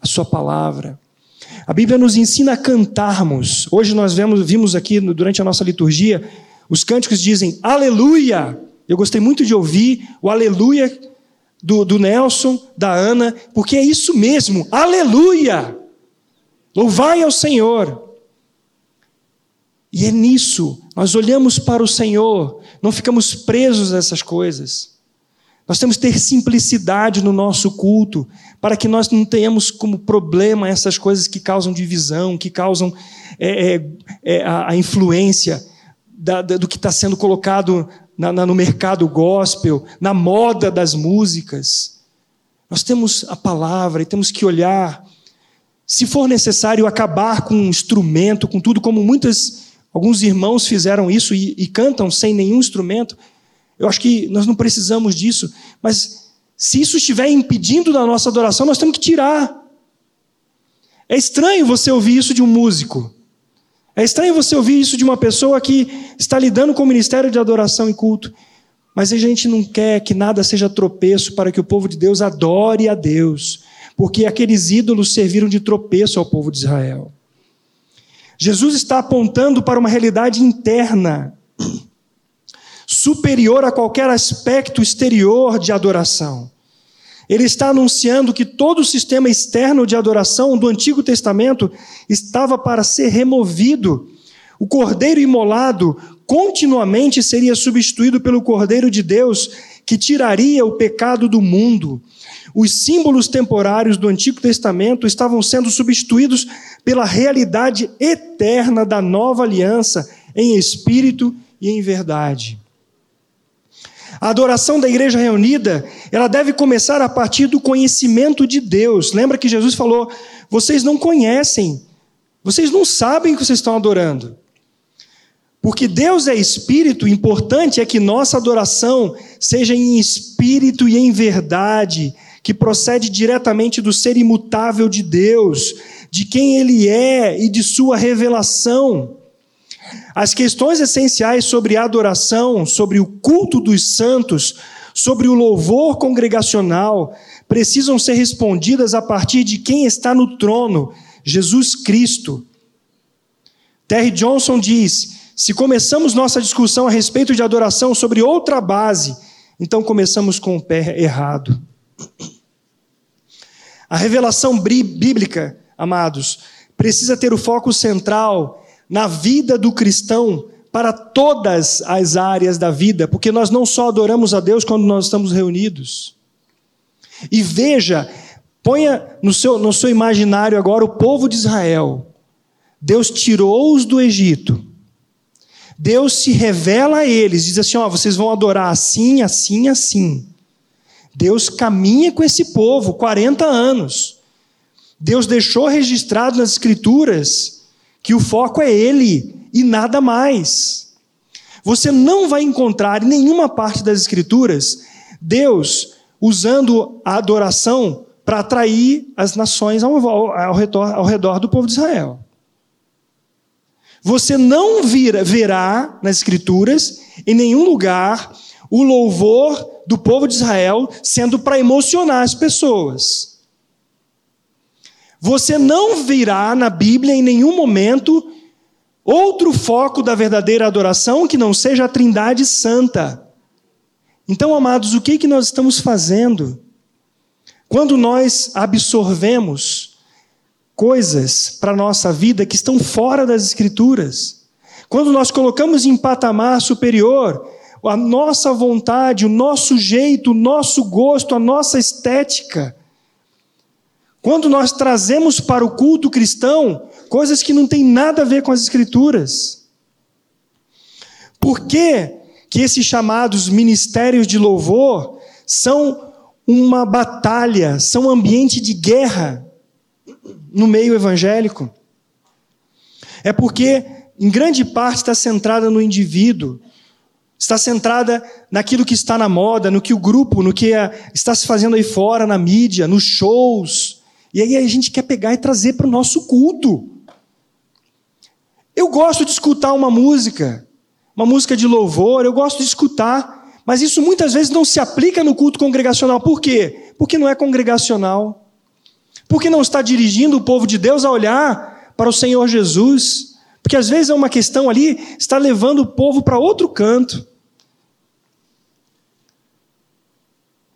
a Sua palavra. A Bíblia nos ensina a cantarmos. Hoje nós vemos, vimos aqui durante a nossa liturgia, os cânticos dizem aleluia. Eu gostei muito de ouvir o aleluia do, do Nelson, da Ana, porque é isso mesmo, aleluia! Louvai ao Senhor. E é nisso, nós olhamos para o Senhor, não ficamos presos a essas coisas. Nós temos que ter simplicidade no nosso culto, para que nós não tenhamos como problema essas coisas que causam divisão, que causam é, é, é, a, a, influência da, da, do que está sendo colocado na, na, no mercado gospel, na moda das músicas. Nós temos a palavra e temos que olhar. Se for necessário acabar com um instrumento, com tudo, como muitas, alguns irmãos fizeram isso e, e cantam sem nenhum instrumento, eu acho que nós não precisamos disso. Mas se isso estiver impedindo da nossa adoração, nós temos que tirar. É estranho você ouvir isso de um músico. É estranho você ouvir isso de uma pessoa que está lidando com o ministério de adoração e culto. Mas a gente não quer que nada seja tropeço para que o povo de Deus adore a Deus, porque aqueles ídolos serviram de tropeço ao povo de Israel. Jesus está apontando para uma realidade interna, superior a qualquer aspecto exterior de adoração. Ele está anunciando que todo o sistema externo de adoração do Antigo Testamento estava para ser removido. O cordeiro imolado continuamente seria substituído pelo cordeiro de Deus, que tiraria o pecado do mundo. Os símbolos temporários do Antigo Testamento estavam sendo substituídos pela realidade eterna da nova aliança em espírito e em verdade. A adoração da igreja reunida, ela deve começar a partir do conhecimento de Deus. Lembra que Jesus falou: "Vocês não conhecem, vocês não sabem o que vocês estão adorando". Porque Deus é espírito, importante é que nossa adoração seja em espírito e em verdade, que procede diretamente do ser imutável de Deus, de quem Ele é e de Sua revelação. As questões essenciais sobre a adoração, sobre o culto dos santos, sobre o louvor congregacional, precisam ser respondidas a partir de quem está no trono, Jesus Cristo. Terry Johnson diz: se começamos nossa discussão a respeito de adoração sobre outra base, então começamos com o pé errado. A revelação bíblica, amados, precisa ter o foco central na vida do cristão para todas as áreas da vida, porque nós não só adoramos a Deus quando nós estamos reunidos. E veja, ponha no seu, no seu imaginário agora o povo de Israel. Deus tirou-os do Egito. Deus se revela a eles, diz assim: ó, vocês vão adorar assim, assim, assim. Deus caminha com esse povo 40 anos. Deus deixou registrado nas Escrituras que o foco é Ele e nada mais. Você não vai encontrar em nenhuma parte das Escrituras Deus usando a adoração para atrair as nações ao, ao, redor, ao redor do povo de Israel. Você não vira, verá nas Escrituras, em nenhum lugar, o louvor do povo de Israel sendo para emocionar as pessoas. Você não virá na Bíblia em nenhum momento outro foco da verdadeira adoração que não seja a Trindade Santa. Então, amados, o que, que nós estamos fazendo? Quando nós absorvemos coisas para a nossa vida que estão fora das Escrituras, quando nós colocamos em patamar superior a nossa vontade, o nosso jeito, o nosso gosto, a nossa estética. Quando nós trazemos para o culto cristão coisas que não têm nada a ver com as Escrituras. Por que, que esses chamados ministérios de louvor são uma batalha, são um ambiente de guerra no meio evangélico? É porque, em grande parte, está centrada no indivíduo está centrada naquilo que está na moda, no que o grupo, no que é, está se fazendo aí fora, na mídia, nos shows. E aí a gente quer pegar e trazer para o nosso culto. Eu gosto de escutar uma música, uma música de louvor, eu gosto de escutar, mas isso muitas vezes não se aplica no culto congregacional. Por quê? Porque não é congregacional. Porque não está dirigindo o povo de Deus a olhar para o Senhor Jesus. Porque às vezes é uma questão ali, está levando o povo para outro canto.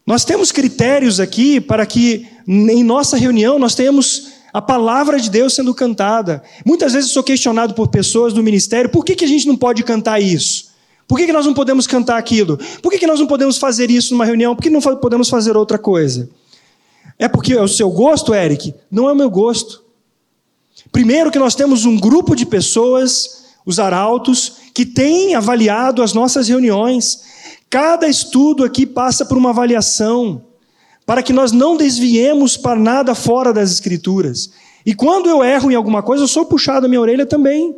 Nós temos critérios aqui para que em nossa reunião nós tenhamos a palavra de Deus sendo cantada. Muitas vezes eu sou questionado por pessoas do ministério: por que, que a gente não pode cantar isso? Por que, que nós não podemos cantar aquilo? Por que, que nós não podemos fazer isso numa reunião? Por que não podemos fazer outra coisa? É porque é o seu gosto, Eric? Não é o meu gosto. Primeiro, que nós temos um grupo de pessoas, os arautos, que têm avaliado as nossas reuniões Cada estudo aqui passa por uma avaliação, para que nós não desviemos para nada fora das Escrituras. E quando eu erro em alguma coisa, eu sou puxado a minha orelha também.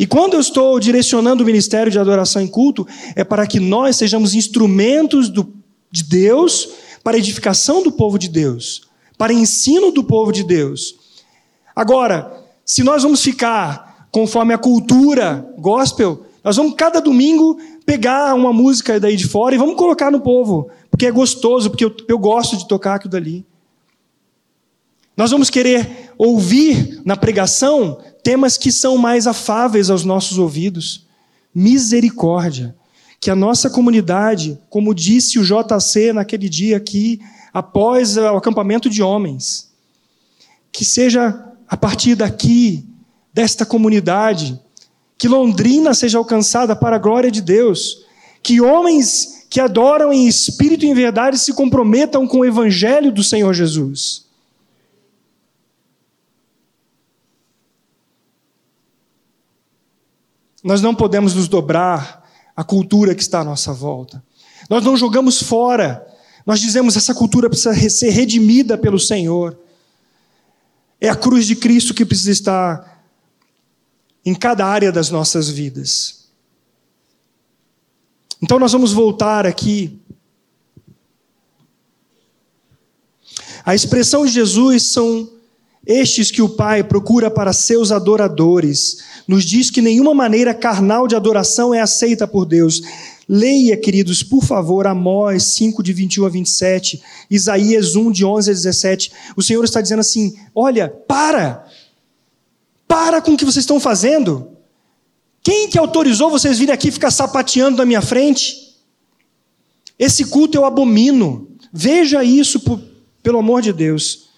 E quando eu estou direcionando o ministério de adoração em culto, é para que nós sejamos instrumentos do, de Deus para edificação do povo de Deus, para ensino do povo de Deus. Agora, se nós vamos ficar conforme a cultura gospel, nós vamos cada domingo pegar uma música daí de fora e vamos colocar no povo, porque é gostoso, porque eu, eu gosto de tocar aquilo dali. Nós vamos querer ouvir na pregação temas que são mais afáveis aos nossos ouvidos. Misericórdia. Que a nossa comunidade, como disse o JC naquele dia aqui, após o acampamento de homens, que seja a partir daqui, desta comunidade, que Londrina seja alcançada para a glória de Deus, que homens que adoram em espírito e em verdade se comprometam com o evangelho do Senhor Jesus. Nós não podemos nos dobrar à cultura que está à nossa volta. Nós não jogamos fora. Nós dizemos essa cultura precisa ser redimida pelo Senhor. É a cruz de Cristo que precisa estar em cada área das nossas vidas. Então nós vamos voltar aqui. A expressão de Jesus são estes que o Pai procura para seus adoradores. Nos diz que nenhuma maneira carnal de adoração é aceita por Deus. Leia, queridos, por favor, Amós 5, de 21 a 27, Isaías 1, de 11 a 17. O Senhor está dizendo assim: olha, para! Para com o que vocês estão fazendo. Quem que autorizou vocês virem aqui ficar sapateando na minha frente? Esse culto eu abomino. Veja isso, por, pelo amor de Deus.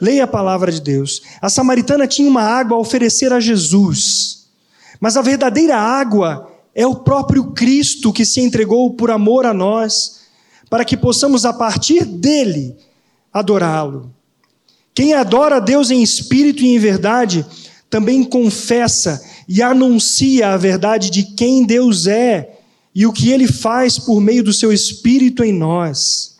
Leia a palavra de Deus. A samaritana tinha uma água a oferecer a Jesus. Mas a verdadeira água é o próprio Cristo que se entregou por amor a nós, para que possamos, a partir dele, adorá-lo. Quem adora a Deus em espírito e em verdade, também confessa e anuncia a verdade de quem Deus é e o que ele faz por meio do seu espírito em nós.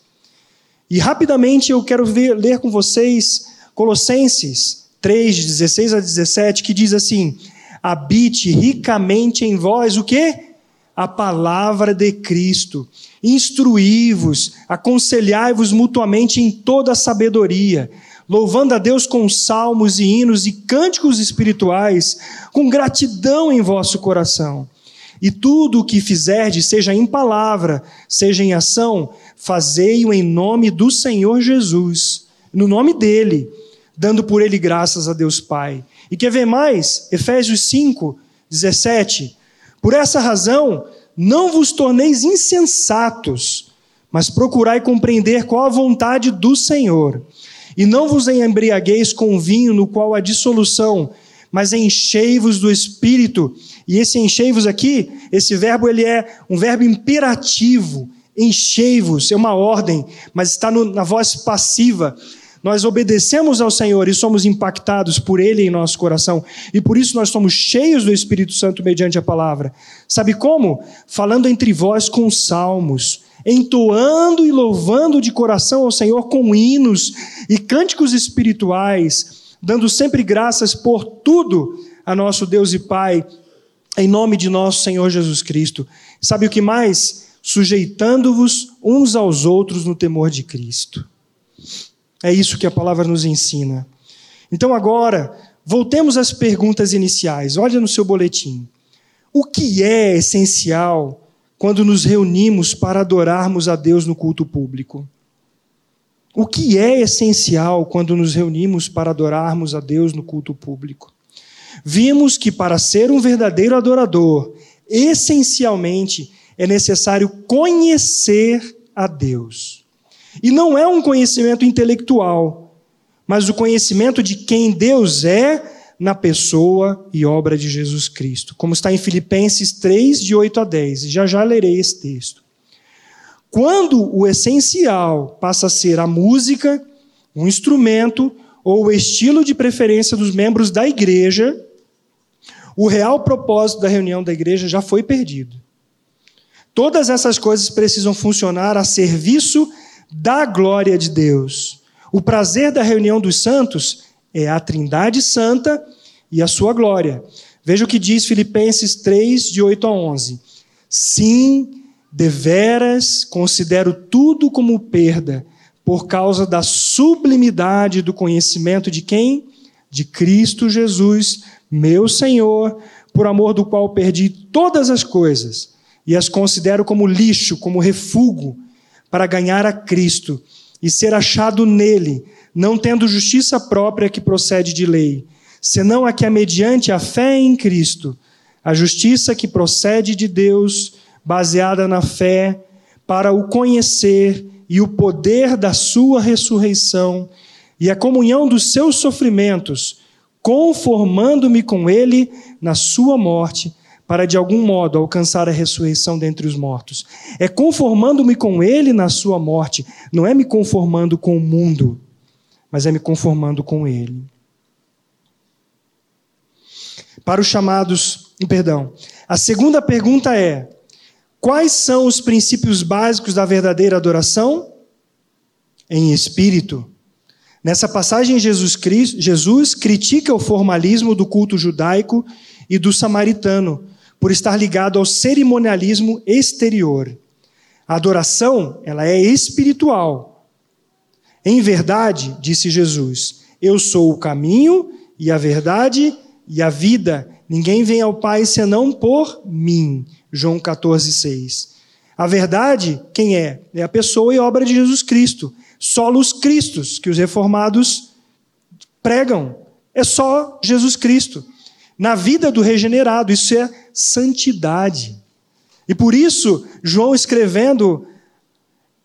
E rapidamente eu quero ver, ler com vocês Colossenses 3, de 16 a 17, que diz assim: habite ricamente em vós o quê? A palavra de Cristo. Instruí-vos, aconselhai-vos mutuamente em toda sabedoria, louvando a Deus com salmos e hinos e cânticos espirituais, com gratidão em vosso coração. E tudo o que fizerdes, seja em palavra, seja em ação, fazei-o em nome do Senhor Jesus, no nome dele, dando por ele graças a Deus Pai. E quer ver mais? Efésios 5, 17. Por essa razão, não vos torneis insensatos, mas procurai compreender qual a vontade do Senhor. E não vos embriagueis com vinho no qual há dissolução, mas enchei-vos do Espírito. E esse enchei-vos aqui, esse verbo ele é um verbo imperativo. Enchei-vos, é uma ordem, mas está no, na voz passiva nós obedecemos ao Senhor e somos impactados por Ele em nosso coração, e por isso nós somos cheios do Espírito Santo mediante a palavra. Sabe como? Falando entre vós com salmos, entoando e louvando de coração ao Senhor com hinos e cânticos espirituais, dando sempre graças por tudo a nosso Deus e Pai, em nome de nosso Senhor Jesus Cristo. Sabe o que mais? Sujeitando-vos uns aos outros no temor de Cristo. É isso que a palavra nos ensina. Então, agora, voltemos às perguntas iniciais. Olha no seu boletim. O que é essencial quando nos reunimos para adorarmos a Deus no culto público? O que é essencial quando nos reunimos para adorarmos a Deus no culto público? Vimos que para ser um verdadeiro adorador, essencialmente é necessário conhecer a Deus. E não é um conhecimento intelectual, mas o conhecimento de quem Deus é na pessoa e obra de Jesus Cristo, como está em Filipenses 3, de 8 a 10. Já já lerei esse texto. Quando o essencial passa a ser a música, um instrumento ou o estilo de preferência dos membros da igreja, o real propósito da reunião da igreja já foi perdido. Todas essas coisas precisam funcionar a serviço da glória de Deus. O prazer da reunião dos santos é a Trindade Santa e a sua glória. Veja o que diz Filipenses 3, de 8 a 11. Sim, deveras considero tudo como perda, por causa da sublimidade do conhecimento de quem? De Cristo Jesus, meu Senhor, por amor do qual perdi todas as coisas e as considero como lixo, como refúgio para ganhar a Cristo e ser achado nele, não tendo justiça própria que procede de lei, senão a que é mediante a fé em Cristo, a justiça que procede de Deus, baseada na fé, para o conhecer e o poder da sua ressurreição e a comunhão dos seus sofrimentos, conformando-me com ele na sua morte, para de algum modo alcançar a ressurreição dentre os mortos. É conformando-me com ele na sua morte, não é me conformando com o mundo, mas é me conformando com ele. Para os chamados, perdão. A segunda pergunta é: quais são os princípios básicos da verdadeira adoração? Em espírito. Nessa passagem, Jesus, Cristo, Jesus critica o formalismo do culto judaico e do samaritano, por estar ligado ao cerimonialismo exterior. A adoração, ela é espiritual. Em verdade, disse Jesus, eu sou o caminho e a verdade e a vida. Ninguém vem ao Pai senão por mim. João 14, 6. A verdade, quem é? É a pessoa e obra de Jesus Cristo. Solos Cristos, que os reformados pregam. É só Jesus Cristo na vida do regenerado. Isso é santidade. E por isso, João escrevendo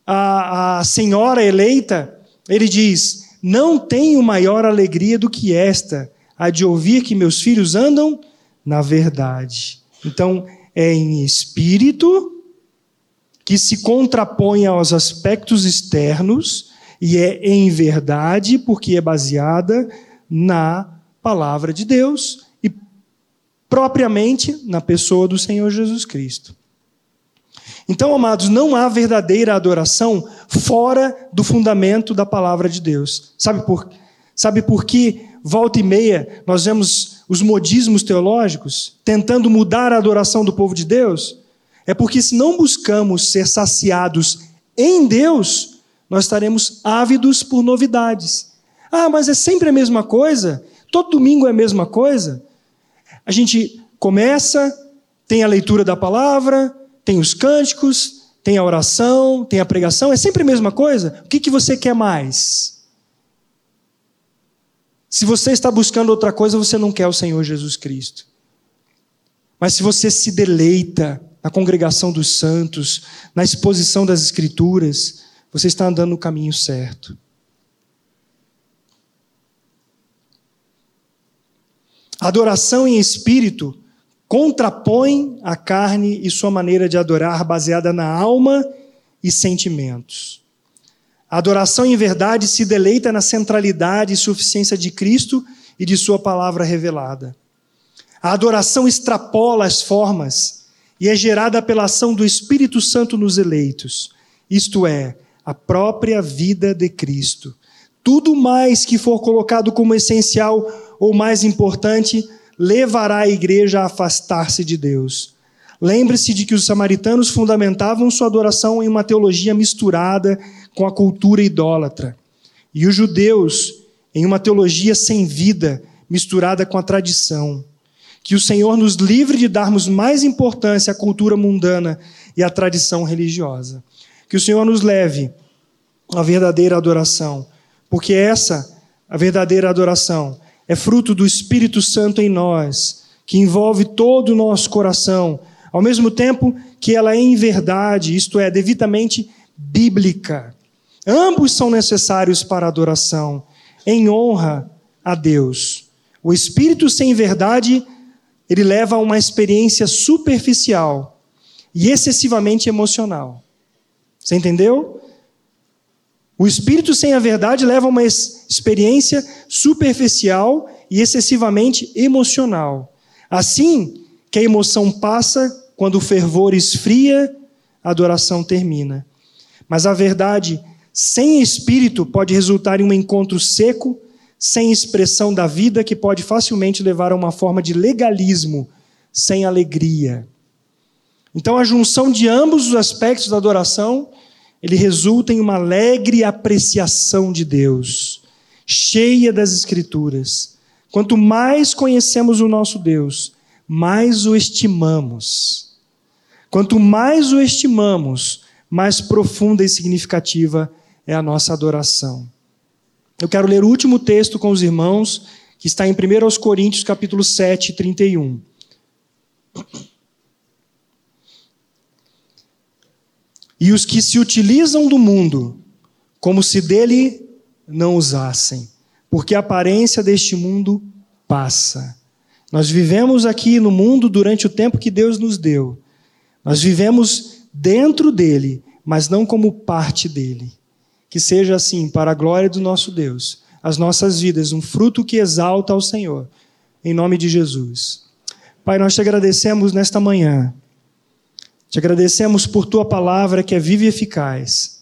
a, a senhora eleita, ele diz: Não tenho maior alegria do que esta, a de ouvir que meus filhos andam na verdade. Então, é em espírito que se contrapõe aos aspectos externos e é em verdade porque é baseada na palavra de Deus propriamente na pessoa do Senhor Jesus Cristo. Então, amados, não há verdadeira adoração fora do fundamento da palavra de Deus. Sabe por, sabe por que, volta e meia, nós vemos os modismos teológicos tentando mudar a adoração do povo de Deus? É porque, se não buscamos ser saciados em Deus, nós estaremos ávidos por novidades. Ah, mas é sempre a mesma coisa? Todo domingo é a mesma coisa? A gente começa, tem a leitura da palavra, tem os cânticos, tem a oração, tem a pregação, é sempre a mesma coisa. O que, que você quer mais? Se você está buscando outra coisa, você não quer o Senhor Jesus Cristo. Mas se você se deleita na congregação dos santos, na exposição das Escrituras, você está andando no caminho certo. Adoração em espírito contrapõe a carne e sua maneira de adorar baseada na alma e sentimentos. A adoração em verdade se deleita na centralidade e suficiência de Cristo e de Sua palavra revelada. A adoração extrapola as formas e é gerada pela ação do Espírito Santo nos eleitos, isto é, a própria vida de Cristo. Tudo mais que for colocado como essencial ou mais importante, levará a igreja a afastar-se de Deus. Lembre-se de que os samaritanos fundamentavam sua adoração em uma teologia misturada com a cultura idólatra. E os judeus em uma teologia sem vida, misturada com a tradição. Que o Senhor nos livre de darmos mais importância à cultura mundana e à tradição religiosa. Que o Senhor nos leve à verdadeira adoração, porque essa, a verdadeira adoração, é fruto do Espírito Santo em nós, que envolve todo o nosso coração, ao mesmo tempo que ela é em verdade, isto é, devidamente bíblica. Ambos são necessários para a adoração, em honra a Deus. O espírito sem verdade, ele leva a uma experiência superficial e excessivamente emocional. Você entendeu? O espírito sem a verdade leva a uma experiência superficial e excessivamente emocional. Assim que a emoção passa, quando o fervor esfria, a adoração termina. Mas a verdade sem espírito pode resultar em um encontro seco, sem expressão da vida, que pode facilmente levar a uma forma de legalismo, sem alegria. Então, a junção de ambos os aspectos da adoração ele resulta em uma alegre apreciação de Deus, cheia das Escrituras. Quanto mais conhecemos o nosso Deus, mais o estimamos. Quanto mais o estimamos, mais profunda e significativa é a nossa adoração. Eu quero ler o último texto com os irmãos, que está em 1 Coríntios, capítulo 7, 31. E os que se utilizam do mundo como se dele não usassem, porque a aparência deste mundo passa Nós vivemos aqui no mundo durante o tempo que Deus nos deu. Nós vivemos dentro dele, mas não como parte dele. Que seja assim, para a glória do nosso Deus, as nossas vidas, um fruto que exalta ao Senhor. Em nome de Jesus. Pai, nós te agradecemos nesta manhã. Te agradecemos por tua palavra que é viva e eficaz.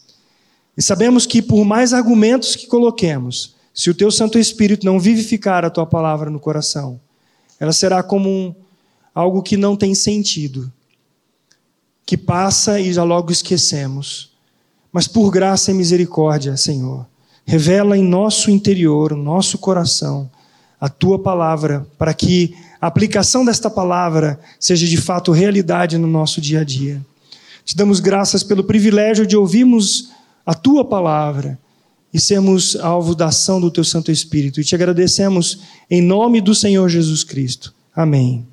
E sabemos que por mais argumentos que coloquemos, se o teu Santo Espírito não vivificar a tua palavra no coração, ela será como um, algo que não tem sentido, que passa e já logo esquecemos. Mas por graça e misericórdia, Senhor, revela em nosso interior, no nosso coração, a tua palavra, para que a aplicação desta palavra seja de fato realidade no nosso dia a dia. Te damos graças pelo privilégio de ouvirmos a tua palavra e sermos alvo da ação do teu Santo Espírito. E te agradecemos em nome do Senhor Jesus Cristo. Amém.